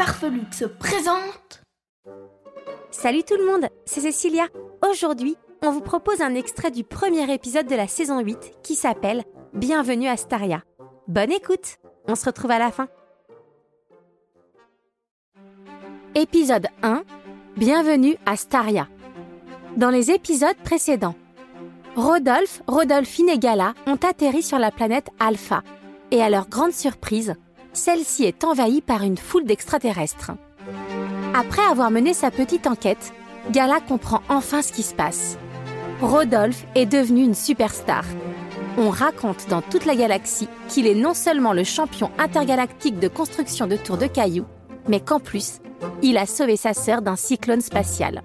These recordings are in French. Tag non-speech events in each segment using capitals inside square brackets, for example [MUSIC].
Farfelux se présentent Salut tout le monde, c'est Cécilia. Aujourd'hui, on vous propose un extrait du premier épisode de la saison 8 qui s'appelle Bienvenue à Staria. Bonne écoute, on se retrouve à la fin. Épisode 1 Bienvenue à Staria. Dans les épisodes précédents, Rodolphe, Rodolphine et Gala ont atterri sur la planète Alpha, et à leur grande surprise, celle-ci est envahie par une foule d'extraterrestres. Après avoir mené sa petite enquête, Gala comprend enfin ce qui se passe. Rodolphe est devenu une superstar. On raconte dans toute la galaxie qu'il est non seulement le champion intergalactique de construction de tours de cailloux, mais qu'en plus, il a sauvé sa sœur d'un cyclone spatial.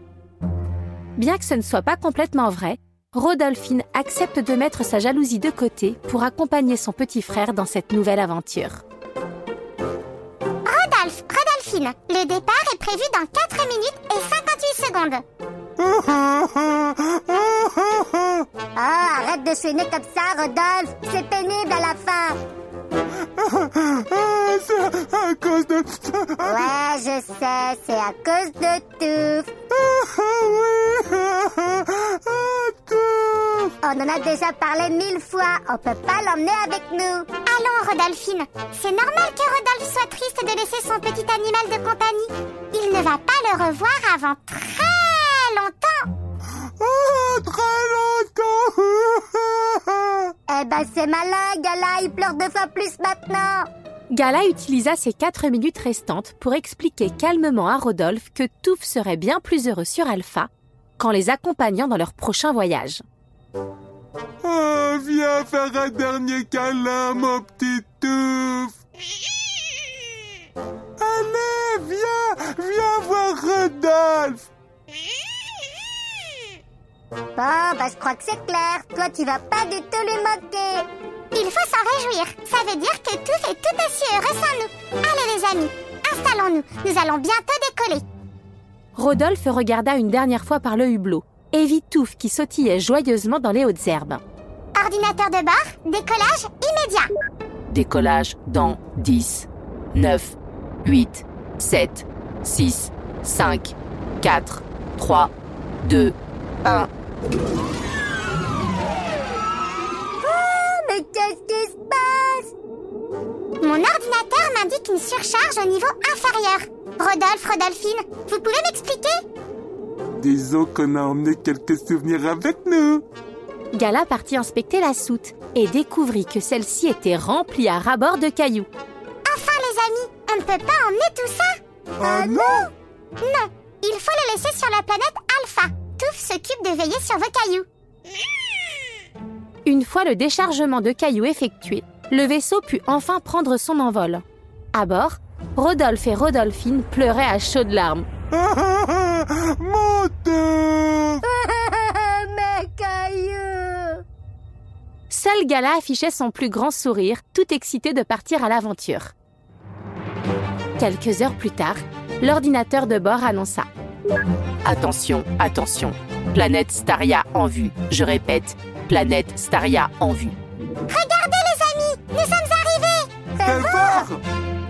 Bien que ce ne soit pas complètement vrai, Rodolphine accepte de mettre sa jalousie de côté pour accompagner son petit frère dans cette nouvelle aventure. Le départ est prévu dans 4 minutes et 58 secondes. [LAUGHS] Oh, arrête de chaîner comme ça, Rodolphe. C'est pénible à la fin. [LAUGHS] C'est à cause de... Ouais, je sais, c'est à cause de [LAUGHS] tout. On en a déjà parlé mille fois. On peut pas l'emmener avec nous. Allons, Rodolphine. C'est normal que Rodolphe soit triste de laisser son petit animal de compagnie. Il ne va pas le revoir avant très longtemps. Ah, très longtemps [LAUGHS] Eh ben, c'est malin, Gala. Il pleure deux fois plus maintenant. Gala utilisa ces 4 minutes restantes pour expliquer calmement à Rodolphe que Touffe serait bien plus heureux sur Alpha qu'en les accompagnant dans leur prochain voyage. Ah, Viens faire un dernier câlin, mon petit touffe Allez, viens Viens voir Rodolphe Bon, bah, je crois que c'est clair. Toi, tu vas pas du tout lui manquer. Il faut s'en réjouir. Ça veut dire que tout est tout aussi heureux sans nous. Allez, les amis, installons-nous. Nous allons bientôt décoller. Rodolphe regarda une dernière fois par le hublot et vit Touffe qui sautillait joyeusement dans les hautes herbes. Ordinateur de bord, décollage immédiat. Décollage dans 10, 9, 8, 7, 6, 5, 4, 3, 2, 1. Mais qu'est-ce qui se passe? Mon ordinateur m'indique une surcharge au niveau inférieur. Rodolphe, Rodolphine, vous pouvez m'expliquer? Disons qu'on a emmené quelques souvenirs avec nous Gala partit inspecter la soute et découvrit que celle-ci était remplie à ras-bord de cailloux. Enfin, les amis, on ne peut pas emmener tout ça Ah non Non, il faut le laisser sur la planète Alpha. Touffe s'occupe de veiller sur vos cailloux. Une fois le déchargement de cailloux effectué, le vaisseau put enfin prendre son envol. À bord, Rodolphe et Rodolphine pleuraient à chaudes larmes. [LAUGHS] Mon touffe Mes cailloux Seul Gala affichait son plus grand sourire, tout excité de partir à l'aventure. Quelques heures plus tard, l'ordinateur de bord annonça Attention, attention. Planète Staria en vue. Je répète, planète Staria en vue. Regardez, les amis, nous sommes arrivés fort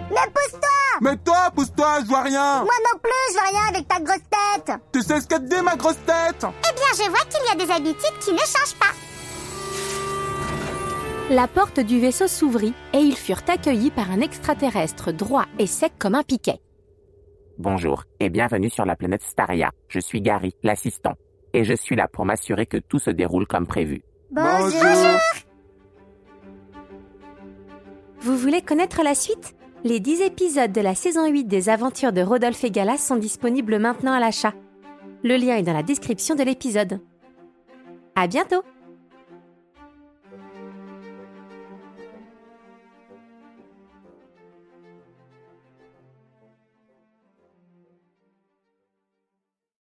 Mais pousse-toi Mais toi, pousse-toi, je vois rien Moi non plus, je vois rien avec ta grosse tête Tu sais ce que te dit ma grosse tête? Eh bien, je vois qu'il y a des habitudes qui ne changent pas. La porte du vaisseau s'ouvrit et ils furent accueillis par un extraterrestre droit et sec comme un piquet. Bonjour et bienvenue sur la planète Staria. Je suis Gary, l'assistant, et je suis là pour m'assurer que tout se déroule comme prévu. Bonjour. Vous voulez connaître la suite? Les 10 épisodes de la saison 8 des aventures de Rodolphe et Gala sont disponibles maintenant à l'achat. Le lien est dans la description de l'épisode. À bientôt